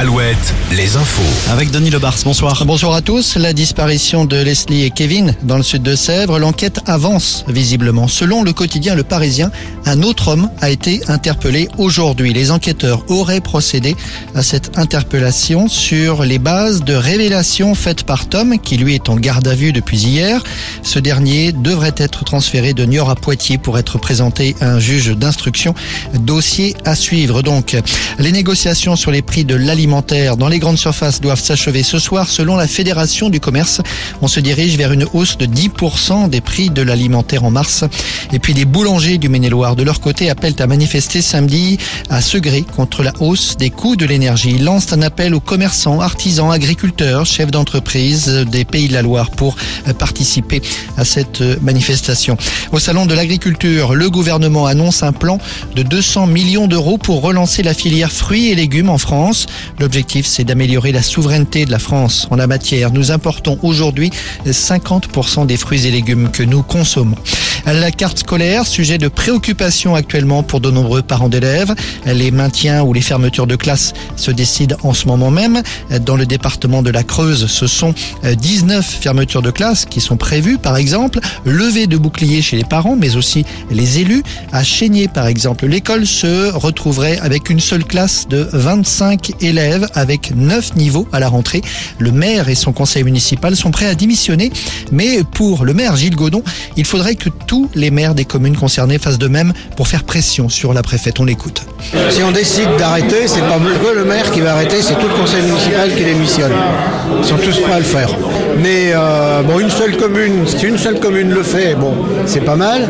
Alouette, les infos. Avec Denis Lebars, bonsoir. Bonsoir à tous. La disparition de Leslie et Kevin dans le sud de Sèvres, l'enquête avance visiblement. Selon le quotidien Le Parisien, un autre homme a été interpellé aujourd'hui. Les enquêteurs auraient procédé à cette interpellation sur les bases de révélations faites par Tom, qui lui est en garde à vue depuis hier. Ce dernier devrait être transféré de Niort à Poitiers pour être présenté à un juge d'instruction. Dossier à suivre donc. Les négociations sur les prix de dans les grandes surfaces doivent s'achever ce soir selon la Fédération du commerce. On se dirige vers une hausse de 10% des prix de l'alimentaire en mars. Et puis les boulangers du Maine-et-Loire de leur côté appellent à manifester samedi à Segré contre la hausse des coûts de l'énergie. Ils lancent un appel aux commerçants, artisans, agriculteurs, chefs d'entreprise des pays de la Loire pour participer à cette manifestation. Au salon de l'agriculture, le gouvernement annonce un plan de 200 millions d'euros pour relancer la filière fruits et légumes en France. L'objectif, c'est d'améliorer la souveraineté de la France en la matière. Nous importons aujourd'hui 50% des fruits et légumes que nous consommons. La carte scolaire, sujet de préoccupation actuellement pour de nombreux parents d'élèves. Les maintiens ou les fermetures de classe se décident en ce moment même. Dans le département de la Creuse, ce sont 19 fermetures de classe qui sont prévues, par exemple. Levée de boucliers chez les parents, mais aussi les élus. À Chénier, par exemple, l'école se retrouverait avec une seule classe de 25 élèves avec 9 niveaux à la rentrée. Le maire et son conseil municipal sont prêts à démissionner, mais pour le maire Gilles Godon, il faudrait que tous les maires des communes concernées fassent de même pour faire pression sur la préfète. On l'écoute. Si on décide d'arrêter, c'est pas le maire qui va arrêter, c'est tout le conseil municipal qui démissionne. Ils sont tous prêts à le faire. Mais euh, bon, une seule commune, si une seule commune le fait, bon, c'est pas mal.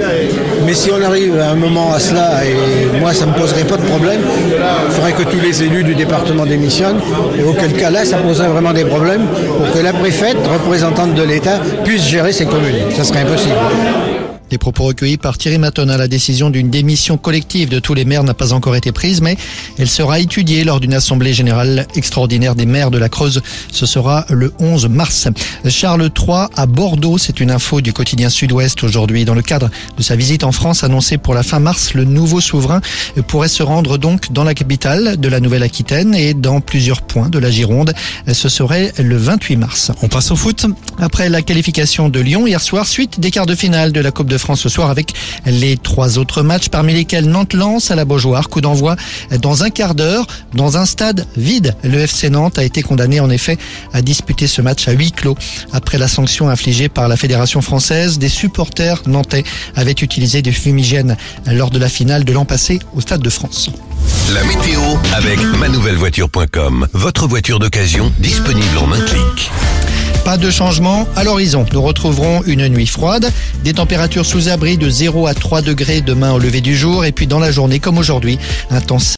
Mais si on arrive à un moment à cela, et moi ça me poserait pas de problème, il faudrait que tous les élus du département démissionnent. Et auquel cas là, ça poserait vraiment des problèmes pour que la préfète, représentante de l'État, puisse gérer ces communes. Ça serait impossible. Les propos recueillis par Thierry Matona, la décision d'une démission collective de tous les maires n'a pas encore été prise, mais elle sera étudiée lors d'une assemblée générale extraordinaire des maires de la Creuse. Ce sera le 11 mars. Charles III à Bordeaux, c'est une info du quotidien Sud-Ouest aujourd'hui. Dans le cadre de sa visite en France annoncée pour la fin mars, le nouveau souverain pourrait se rendre donc dans la capitale de la Nouvelle-Aquitaine et dans plusieurs points de la Gironde. Ce serait le 28 mars. On passe au foot. Après la qualification de Lyon hier soir, suite des quarts de finale de la Coupe de France ce soir avec les trois autres matchs, parmi lesquels Nantes lance à la Beaujoire. Coup d'envoi dans un quart d'heure, dans un stade vide. Le FC Nantes a été condamné en effet à disputer ce match à huis clos. Après la sanction infligée par la Fédération française, des supporters nantais avaient utilisé des fumigènes lors de la finale de l'an passé au Stade de France. La météo avec manouvellevoiture.com. Votre voiture d'occasion disponible en un clic. Pas de changement à l'horizon. Nous retrouverons une nuit froide, des températures sous abri de 0 à 3 degrés demain au lever du jour et puis dans la journée comme aujourd'hui, un temps